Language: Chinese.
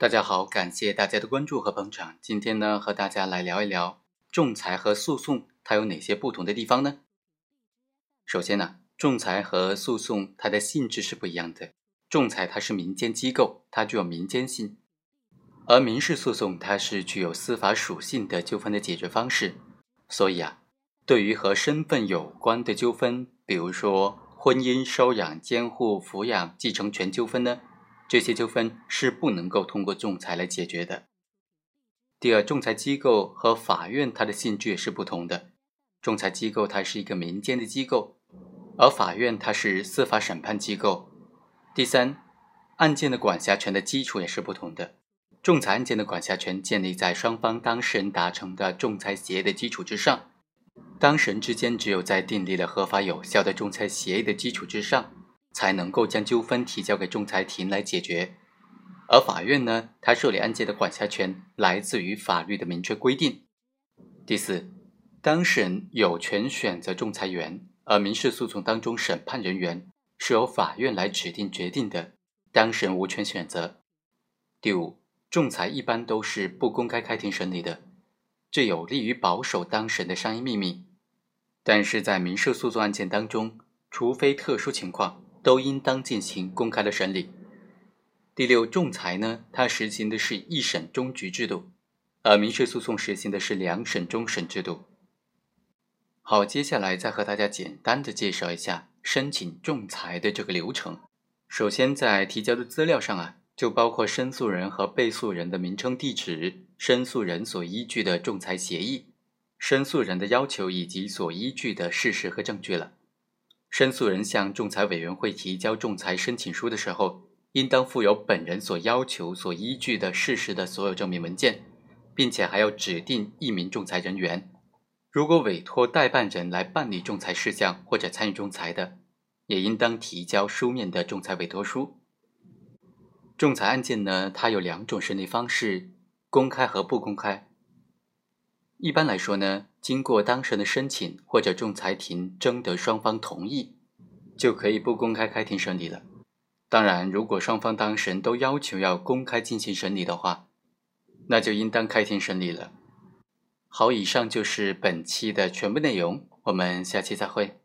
大家好，感谢大家的关注和捧场。今天呢，和大家来聊一聊仲裁和诉讼它有哪些不同的地方呢？首先呢，仲裁和诉讼它的性质是不一样的。仲裁它是民间机构，它具有民间性；而民事诉讼它是具有司法属性的纠纷的解决方式。所以啊，对于和身份有关的纠纷，比如说婚姻、收养、监护、抚养、继承权纠纷呢？这些纠纷是不能够通过仲裁来解决的。第二，仲裁机构和法院它的性质也是不同的。仲裁机构它是一个民间的机构，而法院它是司法审判机构。第三，案件的管辖权的基础也是不同的。仲裁案件的管辖权建立在双方当事人达成的仲裁协议的基础之上，当事人之间只有在订立了合法有效的仲裁协议的基础之上。才能够将纠纷提交给仲裁庭来解决，而法院呢，它受理案件的管辖权来自于法律的明确规定。第四，当事人有权选择仲裁员，而民事诉讼当中审判人员是由法院来指定决定的，当事人无权选择。第五，仲裁一般都是不公开开庭审理的，这有利于保守当事人的商业秘密。但是在民事诉讼案件当中，除非特殊情况。都应当进行公开的审理。第六，仲裁呢，它实行的是一审终局制度，而民事诉讼实行的是两审终审制度。好，接下来再和大家简单的介绍一下申请仲裁的这个流程。首先，在提交的资料上啊，就包括申诉人和被诉人的名称、地址、申诉人所依据的仲裁协议、申诉人的要求以及所依据的事实和证据了。申诉人向仲裁委员会提交仲裁申请书的时候，应当附有本人所要求、所依据的事实的所有证明文件，并且还要指定一名仲裁人员。如果委托代办人来办理仲裁事项或者参与仲裁的，也应当提交书面的仲裁委托书。仲裁案件呢，它有两种审理方式：公开和不公开。一般来说呢，经过当事人的申请或者仲裁庭征得双方同意，就可以不公开开庭审理了。当然，如果双方当事人都要求要公开进行审理的话，那就应当开庭审理了。好，以上就是本期的全部内容，我们下期再会。